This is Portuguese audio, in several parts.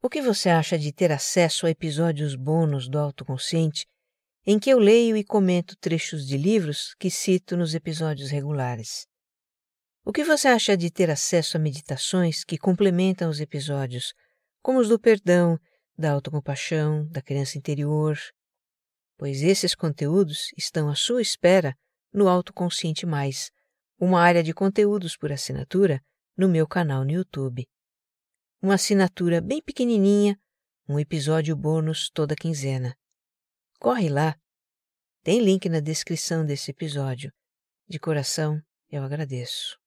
O que você acha de ter acesso a episódios bônus do Autoconsciente em que eu leio e comento trechos de livros que cito nos episódios regulares? O que você acha de ter acesso a meditações que complementam os episódios, como os do perdão, da autocompaixão, da criança interior? Pois esses conteúdos estão à sua espera no Autoconsciente Mais, uma área de conteúdos por assinatura no meu canal no YouTube uma assinatura bem pequenininha, um episódio bônus toda quinzena. Corre lá. Tem link na descrição desse episódio. De coração, eu agradeço.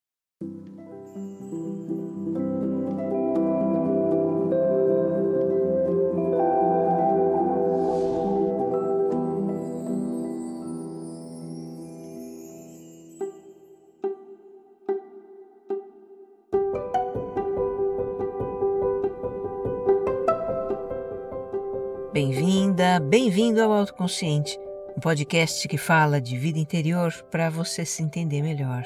Bem-vinda, bem-vindo ao Autoconsciente, um podcast que fala de vida interior para você se entender melhor.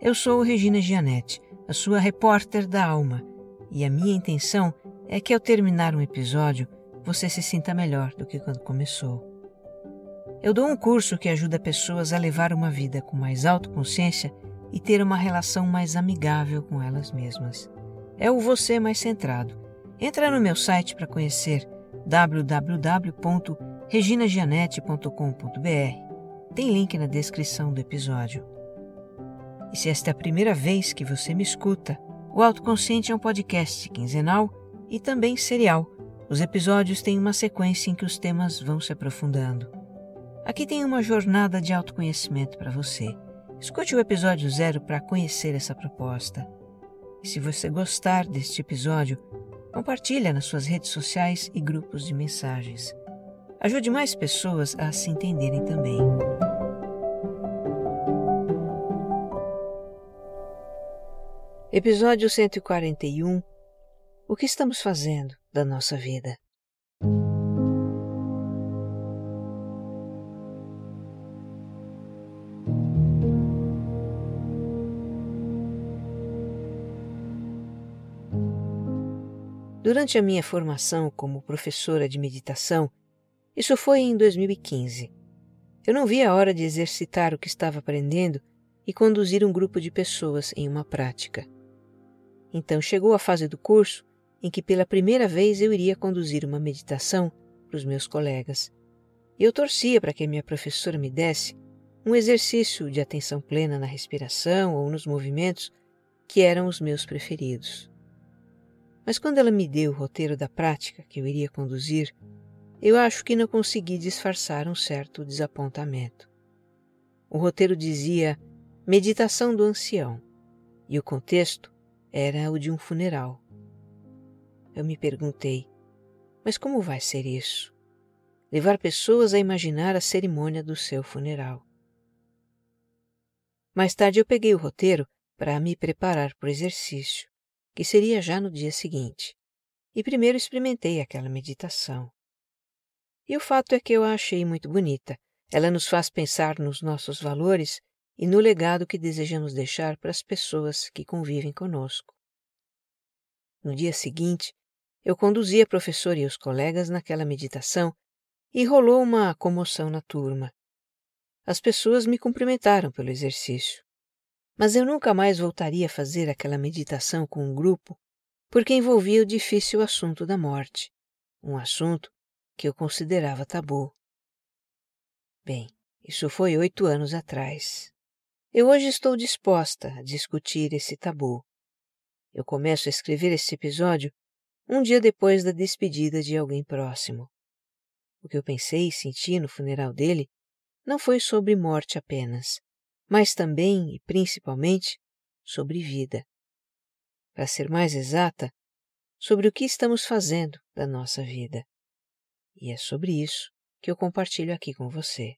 Eu sou Regina Gianetti, a sua repórter da alma, e a minha intenção é que ao terminar um episódio você se sinta melhor do que quando começou. Eu dou um curso que ajuda pessoas a levar uma vida com mais autoconsciência e ter uma relação mais amigável com elas mesmas. É o Você Mais Centrado. Entra no meu site para conhecer www.reginagianete.com.br. Tem link na descrição do episódio. E se esta é a primeira vez que você me escuta, o Autoconsciente é um podcast quinzenal e também serial. Os episódios têm uma sequência em que os temas vão se aprofundando. Aqui tem uma jornada de autoconhecimento para você. Escute o episódio zero para conhecer essa proposta. E se você gostar deste episódio, Compartilha nas suas redes sociais e grupos de mensagens. Ajude mais pessoas a se entenderem também. Episódio 141 O que estamos fazendo da nossa vida? Durante a minha formação como professora de meditação, isso foi em 2015. Eu não vi a hora de exercitar o que estava aprendendo e conduzir um grupo de pessoas em uma prática. Então chegou a fase do curso em que pela primeira vez eu iria conduzir uma meditação para os meus colegas. E eu torcia para que a minha professora me desse um exercício de atenção plena na respiração ou nos movimentos que eram os meus preferidos. Mas quando ela me deu o roteiro da prática que eu iria conduzir, eu acho que não consegui disfarçar um certo desapontamento. O roteiro dizia Meditação do Ancião e o contexto era o de um funeral. Eu me perguntei, mas como vai ser isso? Levar pessoas a imaginar a cerimônia do seu funeral. Mais tarde eu peguei o roteiro para me preparar para o exercício que seria já no dia seguinte, e primeiro experimentei aquela meditação. E o fato é que eu a achei muito bonita. Ela nos faz pensar nos nossos valores e no legado que desejamos deixar para as pessoas que convivem conosco. No dia seguinte, eu conduzi a professora e os colegas naquela meditação e rolou uma comoção na turma. As pessoas me cumprimentaram pelo exercício mas eu nunca mais voltaria a fazer aquela meditação com um grupo porque envolvia o difícil assunto da morte, um assunto que eu considerava tabu. Bem, isso foi oito anos atrás. Eu hoje estou disposta a discutir esse tabu. Eu começo a escrever esse episódio um dia depois da despedida de alguém próximo. O que eu pensei e senti no funeral dele não foi sobre morte apenas, mas também e principalmente sobre vida. Para ser mais exata, sobre o que estamos fazendo da nossa vida. E é sobre isso que eu compartilho aqui com você.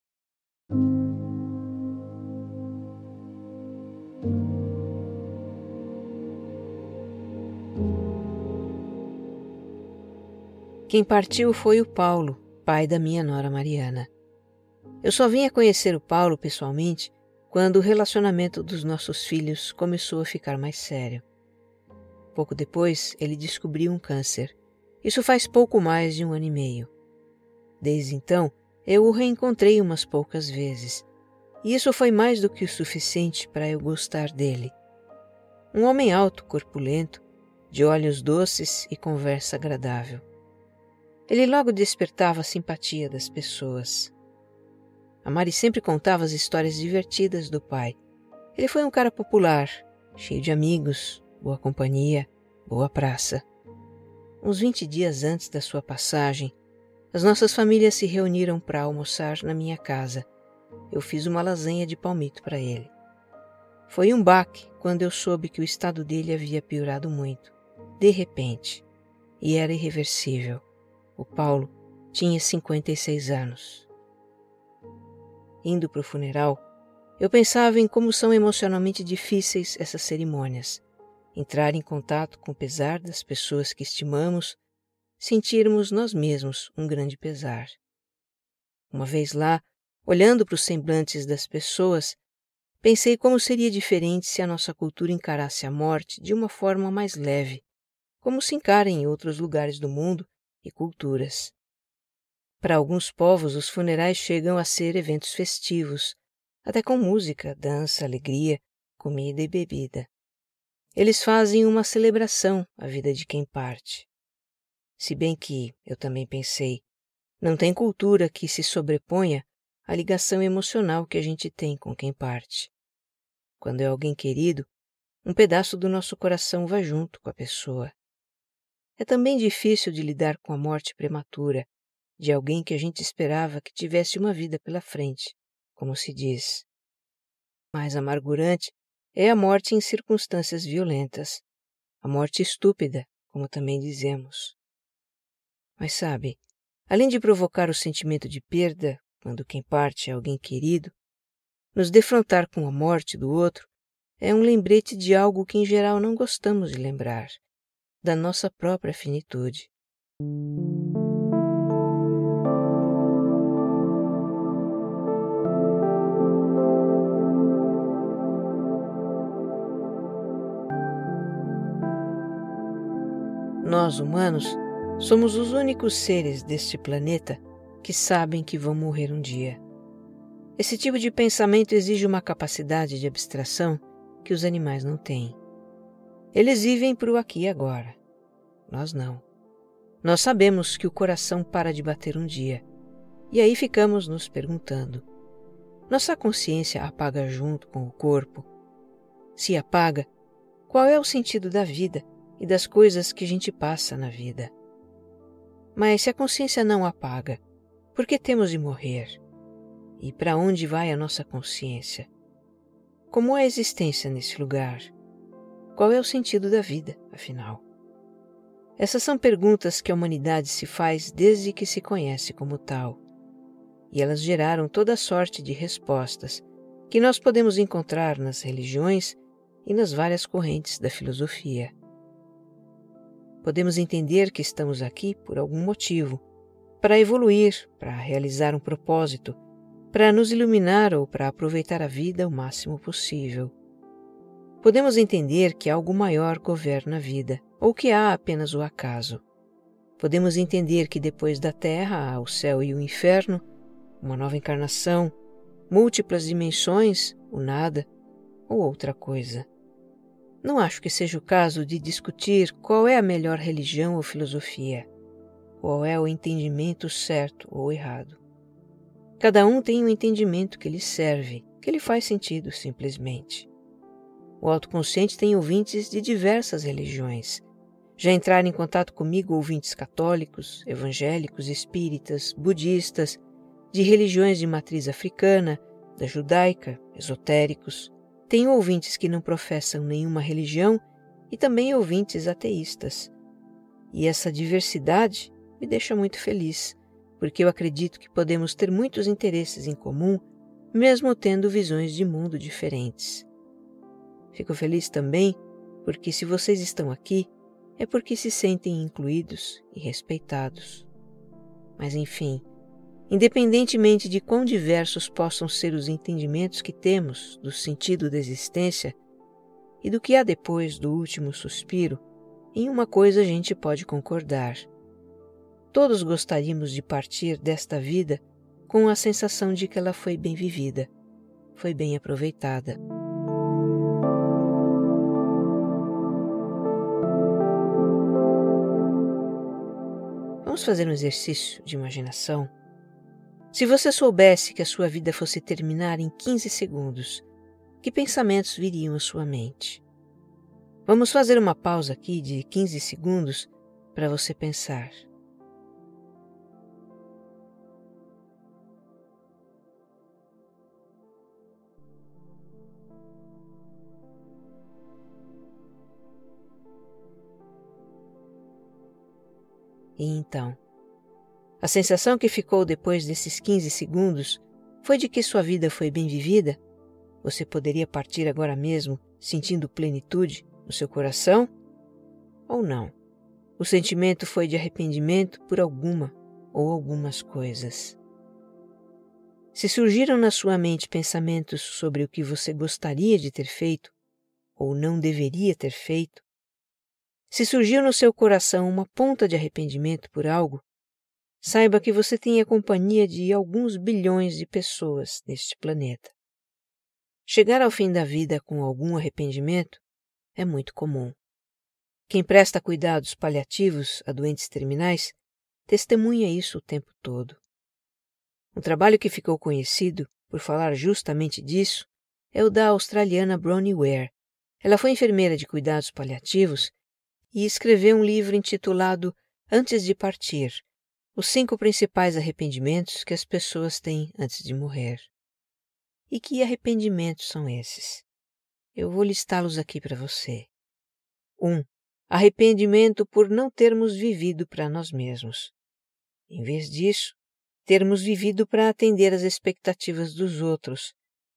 Quem partiu foi o Paulo, pai da minha nora Mariana. Eu só vim a conhecer o Paulo pessoalmente quando o relacionamento dos nossos filhos começou a ficar mais sério. Pouco depois, ele descobriu um câncer Isso faz pouco mais de um ano e meio. Desde então, eu o reencontrei umas poucas vezes, e isso foi mais do que o suficiente para eu gostar dele. Um homem alto, corpulento, de olhos doces e conversa agradável. Ele logo despertava a simpatia das pessoas. A Mari sempre contava as histórias divertidas do pai. Ele foi um cara popular, cheio de amigos, boa companhia, boa praça. Uns vinte dias antes da sua passagem, as nossas famílias se reuniram para almoçar na minha casa. Eu fiz uma lasanha de palmito para ele. Foi um baque quando eu soube que o estado dele havia piorado muito, de repente, e era irreversível. O Paulo tinha 56 anos. Indo para o funeral, eu pensava em como são emocionalmente difíceis essas cerimônias. Entrar em contato com o pesar das pessoas que estimamos sentirmos nós mesmos um grande pesar. Uma vez lá, olhando para os semblantes das pessoas, pensei como seria diferente se a nossa cultura encarasse a morte de uma forma mais leve, como se encara em outros lugares do mundo e culturas. Para alguns povos, os funerais chegam a ser eventos festivos, até com música, dança, alegria, comida e bebida. Eles fazem uma celebração à vida de quem parte. Se bem que, eu também pensei, não tem cultura que se sobreponha à ligação emocional que a gente tem com quem parte. Quando é alguém querido, um pedaço do nosso coração vai junto com a pessoa. É também difícil de lidar com a morte prematura de alguém que a gente esperava que tivesse uma vida pela frente, como se diz. Mais amargurante é a morte em circunstâncias violentas, a morte estúpida, como também dizemos. Mas sabe, além de provocar o sentimento de perda quando quem parte é alguém querido, nos defrontar com a morte do outro é um lembrete de algo que em geral não gostamos de lembrar, da nossa própria finitude. Nós, humanos, Somos os únicos seres deste planeta que sabem que vão morrer um dia. Esse tipo de pensamento exige uma capacidade de abstração que os animais não têm. Eles vivem para o aqui e agora. Nós não. Nós sabemos que o coração para de bater um dia, e aí ficamos nos perguntando: nossa consciência apaga junto com o corpo? Se apaga, qual é o sentido da vida e das coisas que a gente passa na vida? Mas se a consciência não apaga, por que temos de morrer? E para onde vai a nossa consciência? Como é a existência nesse lugar? Qual é o sentido da vida, afinal? Essas são perguntas que a humanidade se faz desde que se conhece como tal, e elas geraram toda sorte de respostas que nós podemos encontrar nas religiões e nas várias correntes da filosofia. Podemos entender que estamos aqui por algum motivo para evoluir, para realizar um propósito, para nos iluminar ou para aproveitar a vida o máximo possível. Podemos entender que algo maior governa a vida ou que há apenas o acaso. Podemos entender que depois da Terra há o céu e o inferno, uma nova encarnação, múltiplas dimensões, o nada ou outra coisa. Não acho que seja o caso de discutir qual é a melhor religião ou filosofia, qual é o entendimento certo ou errado. Cada um tem um entendimento que lhe serve, que lhe faz sentido simplesmente. O autoconsciente tem ouvintes de diversas religiões. Já entraram em contato comigo ouvintes católicos, evangélicos, espíritas, budistas, de religiões de matriz africana, da judaica, esotéricos, tenho ouvintes que não professam nenhuma religião e também ouvintes ateístas. E essa diversidade me deixa muito feliz, porque eu acredito que podemos ter muitos interesses em comum, mesmo tendo visões de mundo diferentes. Fico feliz também porque, se vocês estão aqui, é porque se sentem incluídos e respeitados. Mas, enfim, Independentemente de quão diversos possam ser os entendimentos que temos do sentido da existência e do que há depois do último suspiro, em uma coisa a gente pode concordar: todos gostaríamos de partir desta vida com a sensação de que ela foi bem vivida, foi bem aproveitada. Vamos fazer um exercício de imaginação? Se você soubesse que a sua vida fosse terminar em 15 segundos, que pensamentos viriam à sua mente? Vamos fazer uma pausa aqui de 15 segundos para você pensar. E então? A sensação que ficou depois desses 15 segundos foi de que sua vida foi bem vivida? Você poderia partir agora mesmo sentindo plenitude no seu coração? Ou não? O sentimento foi de arrependimento por alguma ou algumas coisas. Se surgiram na sua mente pensamentos sobre o que você gostaria de ter feito ou não deveria ter feito, se surgiu no seu coração uma ponta de arrependimento por algo, saiba que você tem a companhia de alguns bilhões de pessoas neste planeta. Chegar ao fim da vida com algum arrependimento é muito comum. Quem presta cuidados paliativos a doentes terminais testemunha isso o tempo todo. Um trabalho que ficou conhecido por falar justamente disso é o da australiana Bronnie Ware. Ela foi enfermeira de cuidados paliativos e escreveu um livro intitulado Antes de Partir Os Cinco Principais Arrependimentos que as Pessoas Têm Antes de Morrer. E que arrependimentos são esses? Eu vou listá-los aqui para você. 1. Um, arrependimento por não termos vivido para nós mesmos. Em vez disso, termos vivido para atender às expectativas dos outros,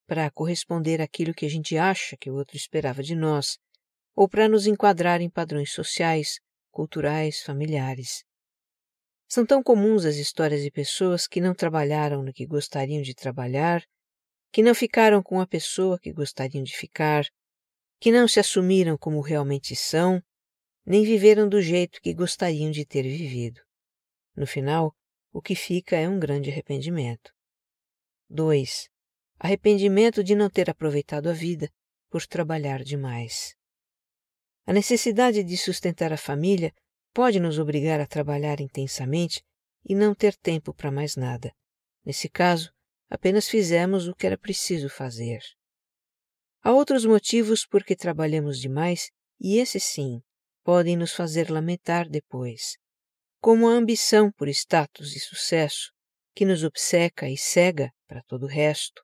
para corresponder àquilo que a gente acha que o outro esperava de nós, ou para nos enquadrar em padrões sociais, culturais, familiares. São tão comuns as histórias de pessoas que não trabalharam no que gostariam de trabalhar, que não ficaram com a pessoa que gostariam de ficar, que não se assumiram como realmente são, nem viveram do jeito que gostariam de ter vivido. No final, o que fica é um grande arrependimento. 2. Arrependimento de não ter aproveitado a vida por trabalhar demais. A necessidade de sustentar a família pode nos obrigar a trabalhar intensamente e não ter tempo para mais nada. Nesse caso, apenas fizemos o que era preciso fazer. Há outros motivos por que trabalhamos demais e esses sim podem nos fazer lamentar depois, como a ambição por status e sucesso, que nos obceca e cega para todo o resto,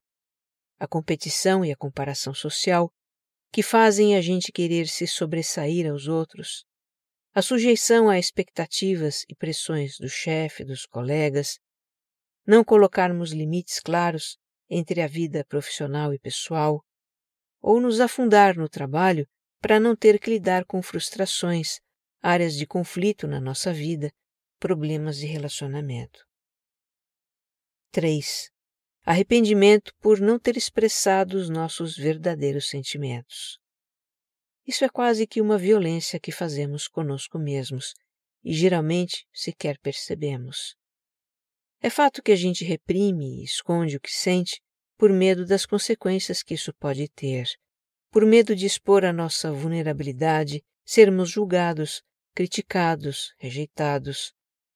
a competição e a comparação social, que fazem a gente querer se sobressair aos outros, a sujeição a expectativas e pressões do chefe, dos colegas, não colocarmos limites claros entre a vida profissional e pessoal, ou nos afundar no trabalho para não ter que lidar com frustrações, áreas de conflito na nossa vida, problemas de relacionamento. 3 arrependimento por não ter expressado os nossos verdadeiros sentimentos. Isso é quase que uma violência que fazemos conosco mesmos e geralmente sequer percebemos. É fato que a gente reprime e esconde o que sente por medo das consequências que isso pode ter, por medo de expor a nossa vulnerabilidade, sermos julgados, criticados, rejeitados,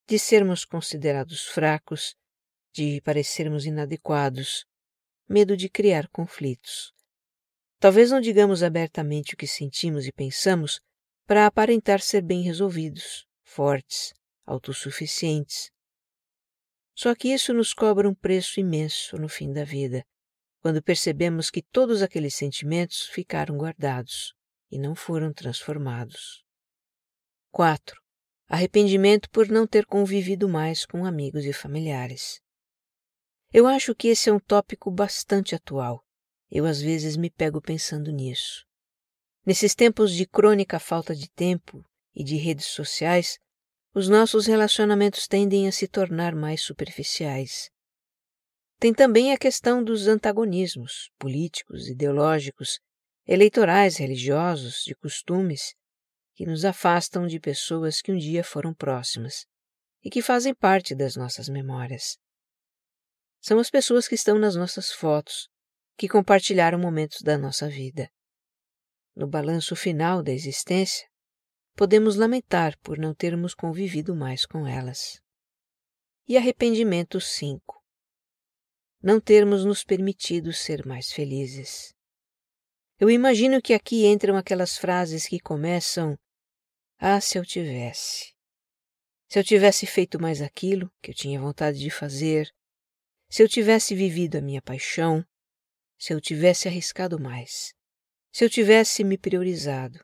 de sermos considerados fracos de parecermos inadequados, medo de criar conflitos. Talvez não digamos abertamente o que sentimos e pensamos para aparentar ser bem resolvidos, fortes, autossuficientes. Só que isso nos cobra um preço imenso no fim da vida, quando percebemos que todos aqueles sentimentos ficaram guardados e não foram transformados. 4. Arrependimento por não ter convivido mais com amigos e familiares. Eu acho que esse é um tópico bastante atual. Eu às vezes me pego pensando nisso. Nesses tempos de crônica falta de tempo e de redes sociais, os nossos relacionamentos tendem a se tornar mais superficiais. Tem também a questão dos antagonismos políticos, ideológicos, eleitorais, religiosos, de costumes, que nos afastam de pessoas que um dia foram próximas e que fazem parte das nossas memórias. São as pessoas que estão nas nossas fotos, que compartilharam momentos da nossa vida. No balanço final da existência, podemos lamentar por não termos convivido mais com elas. E arrependimento 5. Não termos nos permitido ser mais felizes. Eu imagino que aqui entram aquelas frases que começam: Ah, se eu tivesse. Se eu tivesse feito mais aquilo que eu tinha vontade de fazer, se eu tivesse vivido a minha paixão, se eu tivesse arriscado mais, se eu tivesse me priorizado,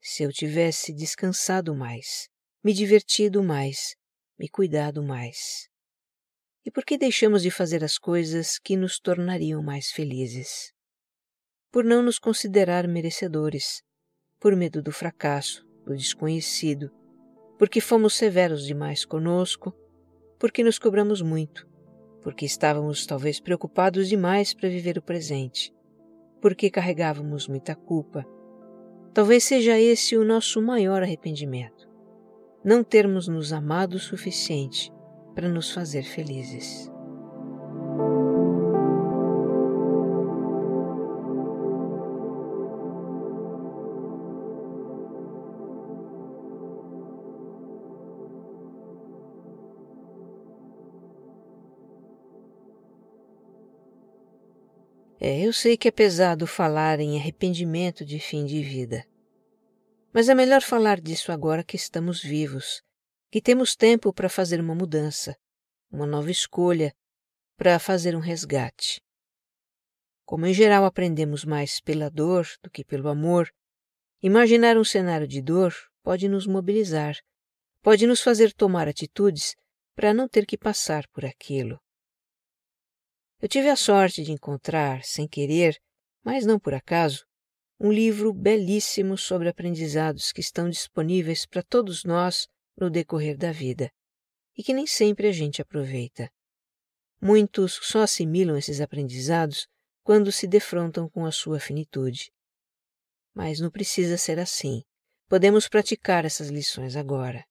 se eu tivesse descansado mais, me divertido mais, me cuidado mais. E por que deixamos de fazer as coisas que nos tornariam mais felizes? Por não nos considerar merecedores, por medo do fracasso, do desconhecido, porque fomos severos demais conosco, porque nos cobramos muito, porque estávamos talvez preocupados demais para viver o presente, porque carregávamos muita culpa. Talvez seja esse o nosso maior arrependimento. Não termos nos amado o suficiente para nos fazer felizes. É, eu sei que é pesado falar em arrependimento de fim de vida. Mas é melhor falar disso agora que estamos vivos, que temos tempo para fazer uma mudança, uma nova escolha, para fazer um resgate. Como em geral aprendemos mais pela dor do que pelo amor, imaginar um cenário de dor pode nos mobilizar, pode nos fazer tomar atitudes para não ter que passar por aquilo. Eu tive a sorte de encontrar, sem querer, mas não por acaso, um livro belíssimo sobre aprendizados que estão disponíveis para todos nós no decorrer da vida e que nem sempre a gente aproveita. Muitos só assimilam esses aprendizados quando se defrontam com a sua finitude. Mas não precisa ser assim. Podemos praticar essas lições agora.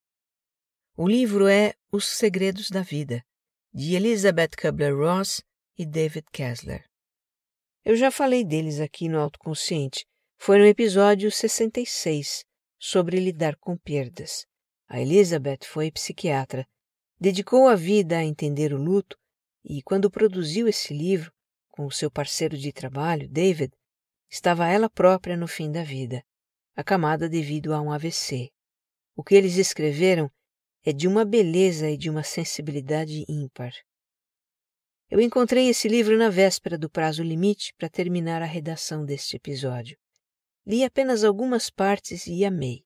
O livro é Os Segredos da Vida, de Elizabeth Kubler-Ross e David Kessler. Eu já falei deles aqui no Autoconsciente. Foi no episódio 66, sobre lidar com perdas. A Elizabeth foi psiquiatra, dedicou a vida a entender o luto e, quando produziu esse livro, com o seu parceiro de trabalho, David, estava ela própria no fim da vida, acamada devido a um AVC. O que eles escreveram é de uma beleza e de uma sensibilidade ímpar. Eu encontrei esse livro na véspera do prazo limite para terminar a redação deste episódio. Li apenas algumas partes e amei.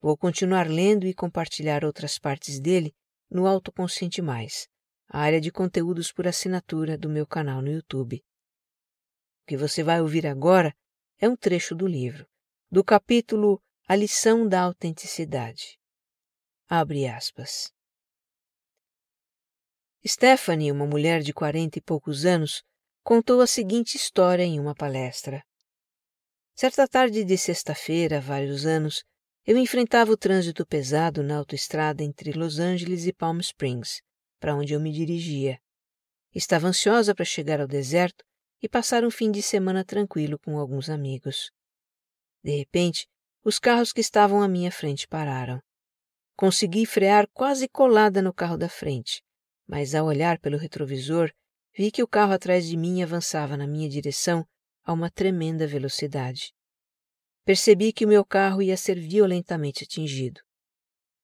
Vou continuar lendo e compartilhar outras partes dele no Autoconsciente Mais, a área de conteúdos por assinatura do meu canal no YouTube. O que você vai ouvir agora é um trecho do livro, do capítulo A Lição da Autenticidade. Abre aspas. Stephanie, uma mulher de quarenta e poucos anos, contou a seguinte história em uma palestra. Certa tarde de sexta-feira, há vários anos, eu enfrentava o trânsito pesado na autoestrada entre Los Angeles e Palm Springs, para onde eu me dirigia. Estava ansiosa para chegar ao deserto e passar um fim de semana tranquilo com alguns amigos. De repente, os carros que estavam à minha frente pararam. Consegui frear quase colada no carro da frente mas ao olhar pelo retrovisor, vi que o carro atrás de mim avançava na minha direção a uma tremenda velocidade. Percebi que o meu carro ia ser violentamente atingido.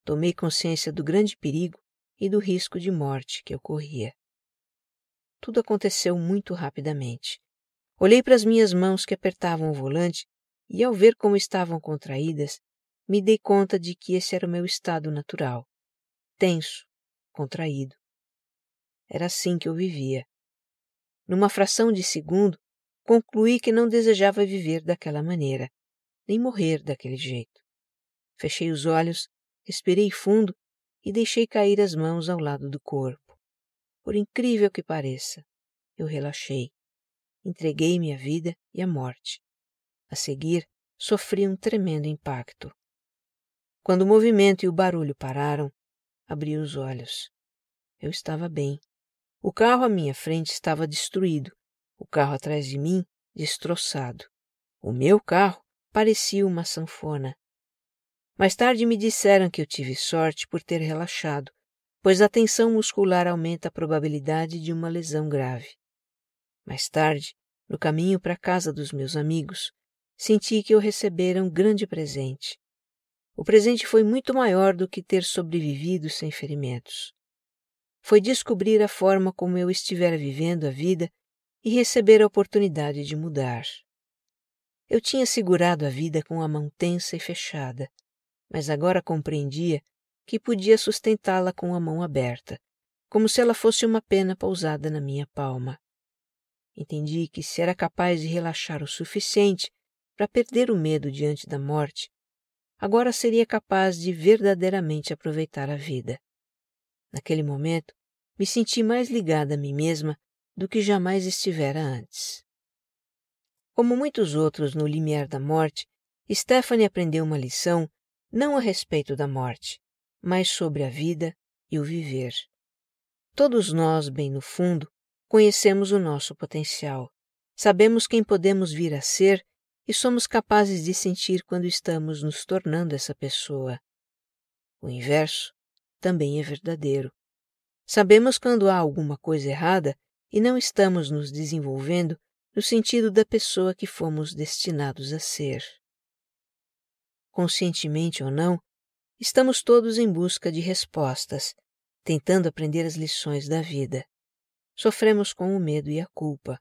Tomei consciência do grande perigo e do risco de morte que eu corria. Tudo aconteceu muito rapidamente. Olhei para as minhas mãos que apertavam o volante e, ao ver como estavam contraídas, me dei conta de que esse era o meu estado natural tenso, contraído. Era assim que eu vivia. Numa fração de segundo, concluí que não desejava viver daquela maneira, nem morrer daquele jeito. Fechei os olhos, respirei fundo e deixei cair as mãos ao lado do corpo. Por incrível que pareça, eu relaxei. Entreguei-me à vida e à morte. A seguir, sofri um tremendo impacto. Quando o movimento e o barulho pararam, abri os olhos. Eu estava bem. O carro à minha frente estava destruído, o carro atrás de mim destroçado. O meu carro parecia uma sanfona. Mais tarde me disseram que eu tive sorte por ter relaxado, pois a tensão muscular aumenta a probabilidade de uma lesão grave. Mais tarde, no caminho para a casa dos meus amigos, senti que eu recebera um grande presente. O presente foi muito maior do que ter sobrevivido sem ferimentos. Foi descobrir a forma como eu estivera vivendo a vida e receber a oportunidade de mudar. Eu tinha segurado a vida com a mão tensa e fechada, mas agora compreendia que podia sustentá-la com a mão aberta, como se ela fosse uma pena pousada na minha palma. Entendi que se era capaz de relaxar o suficiente para perder o medo diante da morte, agora seria capaz de verdadeiramente aproveitar a vida. Naquele momento, me senti mais ligada a mim mesma do que jamais estivera antes. Como muitos outros no limiar da morte, Stephanie aprendeu uma lição não a respeito da morte, mas sobre a vida e o viver. Todos nós, bem no fundo, conhecemos o nosso potencial. Sabemos quem podemos vir a ser e somos capazes de sentir quando estamos nos tornando essa pessoa. O inverso também é verdadeiro. Sabemos quando há alguma coisa errada e não estamos nos desenvolvendo no sentido da pessoa que fomos destinados a ser. Conscientemente ou não, Estamos todos em busca de respostas, tentando aprender as lições da vida. Sofremos com o medo e a culpa.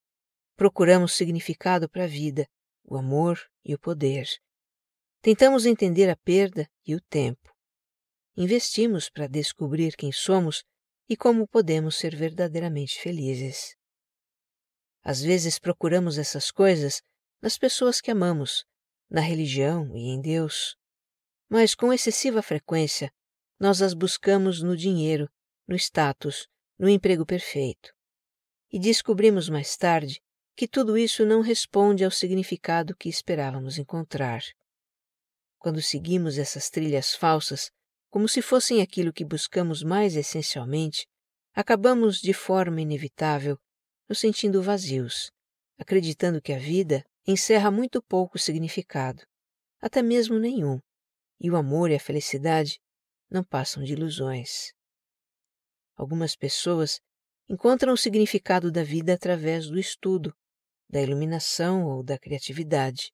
Procuramos significado para a vida, o amor e o poder. Tentamos entender a perda e o tempo. Investimos para descobrir quem somos e como podemos ser verdadeiramente felizes. Às vezes procuramos essas coisas nas pessoas que amamos, na religião e em Deus mas com excessiva frequência nós as buscamos no dinheiro, no status, no emprego perfeito. E descobrimos mais tarde que tudo isso não responde ao significado que esperávamos encontrar. Quando seguimos essas trilhas falsas, como se fossem aquilo que buscamos mais essencialmente, acabamos de forma inevitável nos sentindo vazios, acreditando que a vida encerra muito pouco significado, até mesmo nenhum, e o amor e a felicidade não passam de ilusões. Algumas pessoas encontram o significado da vida através do estudo, da iluminação ou da criatividade.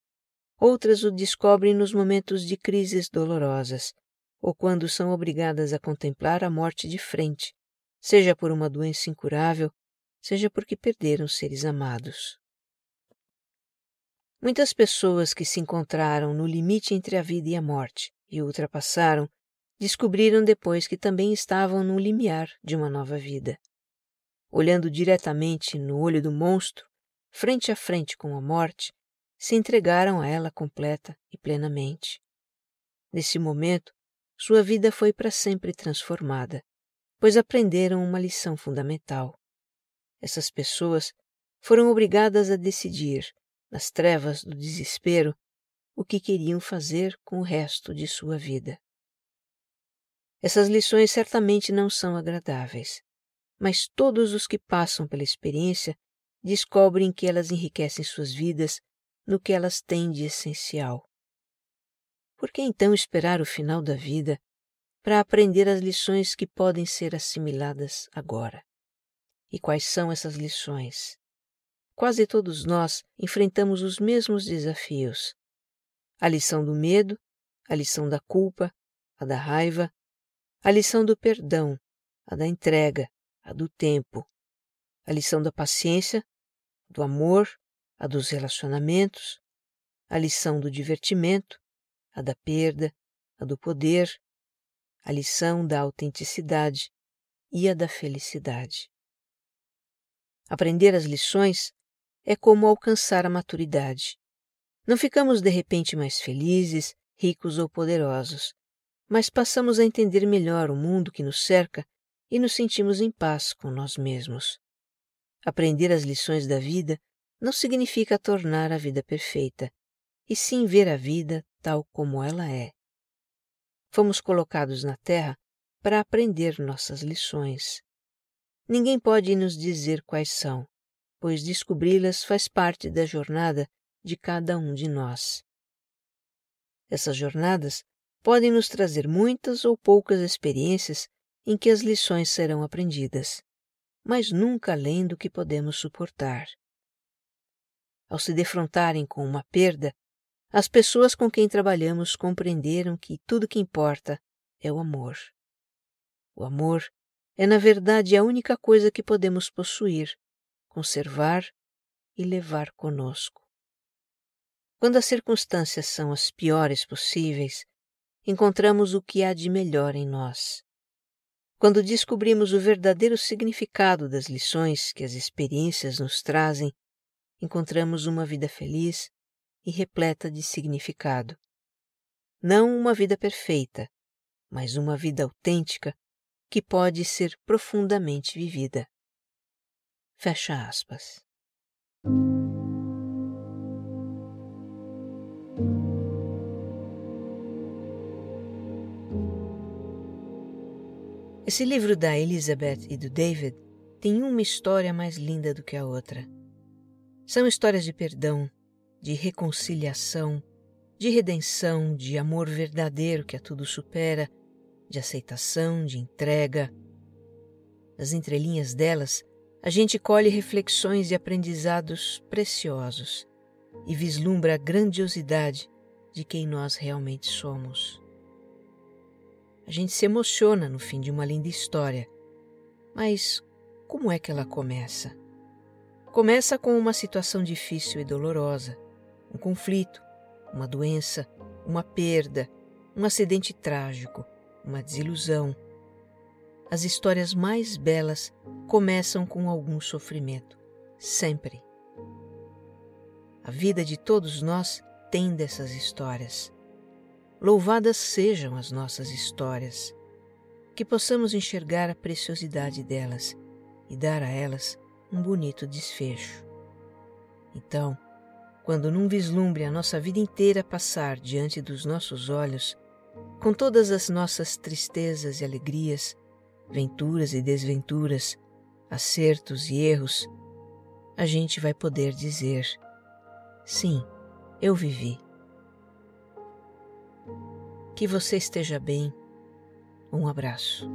Outras o descobrem nos momentos de crises dolorosas ou quando são obrigadas a contemplar a morte de frente, seja por uma doença incurável, seja porque perderam seres amados. Muitas pessoas que se encontraram no limite entre a vida e a morte e ultrapassaram, descobriram depois que também estavam no limiar de uma nova vida. Olhando diretamente no olho do monstro, frente a frente com a morte, se entregaram a ela completa e plenamente. Nesse momento, sua vida foi para sempre transformada, pois aprenderam uma lição fundamental. Essas pessoas foram obrigadas a decidir, nas trevas do desespero, o que queriam fazer com o resto de sua vida. Essas lições certamente não são agradáveis, mas todos os que passam pela experiência descobrem que elas enriquecem suas vidas no que elas têm de essencial. Por que então esperar o final da vida para aprender as lições que podem ser assimiladas agora? E quais são essas lições? Quase todos nós enfrentamos os mesmos desafios, a lição do medo, a lição da culpa, a da raiva, a lição do perdão, a da entrega, a do tempo, a lição da paciência, do amor, a dos relacionamentos, a lição do divertimento, a da perda, a do poder, a lição da autenticidade e a da felicidade. Aprender as lições é como alcançar a maturidade. Não ficamos de repente mais felizes, ricos ou poderosos, mas passamos a entender melhor o mundo que nos cerca e nos sentimos em paz com nós mesmos. Aprender as lições da vida não significa tornar a vida perfeita, e sim ver a vida tal como ela é. Fomos colocados na Terra para aprender nossas lições. Ninguém pode nos dizer quais são, pois descobri-las faz parte da jornada de cada um de nós. Essas jornadas podem nos trazer muitas ou poucas experiências em que as lições serão aprendidas, mas nunca além do que podemos suportar. Ao se defrontarem com uma perda, as pessoas com quem trabalhamos compreenderam que tudo que importa é o amor. O amor é, na verdade, a única coisa que podemos possuir, conservar e levar conosco. Quando as circunstâncias são as piores possíveis, encontramos o que há de melhor em nós. Quando descobrimos o verdadeiro significado das lições que as experiências nos trazem, encontramos uma vida feliz e repleta de significado. Não uma vida perfeita, mas uma vida autêntica que pode ser profundamente vivida. Fecha aspas. Esse livro da Elizabeth e do David tem uma história mais linda do que a outra. São histórias de perdão, de reconciliação, de redenção, de amor verdadeiro que a tudo supera, de aceitação, de entrega. Nas entrelinhas delas, a gente colhe reflexões e aprendizados preciosos e vislumbra a grandiosidade de quem nós realmente somos. A gente se emociona no fim de uma linda história. Mas como é que ela começa? Começa com uma situação difícil e dolorosa, um conflito, uma doença, uma perda, um acidente trágico, uma desilusão. As histórias mais belas começam com algum sofrimento, sempre. A vida de todos nós tem dessas histórias. Louvadas sejam as nossas histórias, que possamos enxergar a preciosidade delas e dar a elas um bonito desfecho. Então, quando num vislumbre a nossa vida inteira passar diante dos nossos olhos, com todas as nossas tristezas e alegrias, venturas e desventuras, acertos e erros, a gente vai poder dizer: sim, eu vivi. Que você esteja bem. Um abraço.